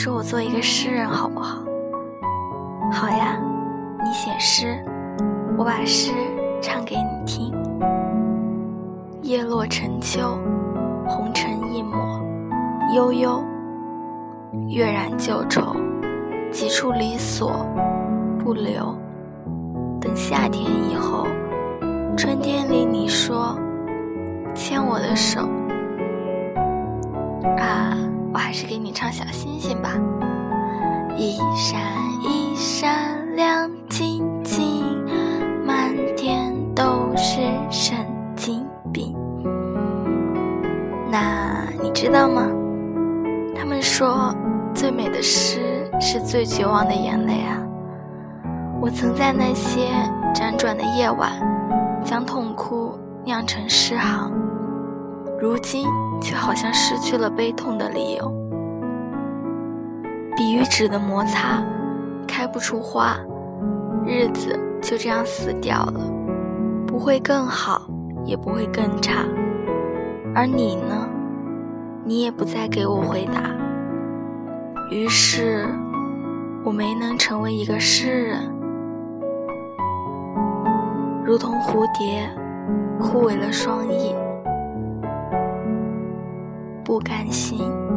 说我做一个诗人好不好？好呀，你写诗，我把诗唱给你听。叶落成秋，红尘一抹，悠悠。月染旧愁，几处离索不留。等夏天以后，春天里你说牵我的手。啊，我还是给你唱小星星吧。一闪一闪亮晶晶，满天都是神经病。那你知道吗？他们说，最美的诗是最绝望的眼泪啊！我曾在那些辗转的夜晚，将痛哭酿成诗行，如今却好像失去了悲痛的理由。笔与纸的摩擦，开不出花，日子就这样死掉了，不会更好，也不会更差。而你呢？你也不再给我回答，于是我没能成为一个诗人，如同蝴蝶枯萎了双翼，不甘心。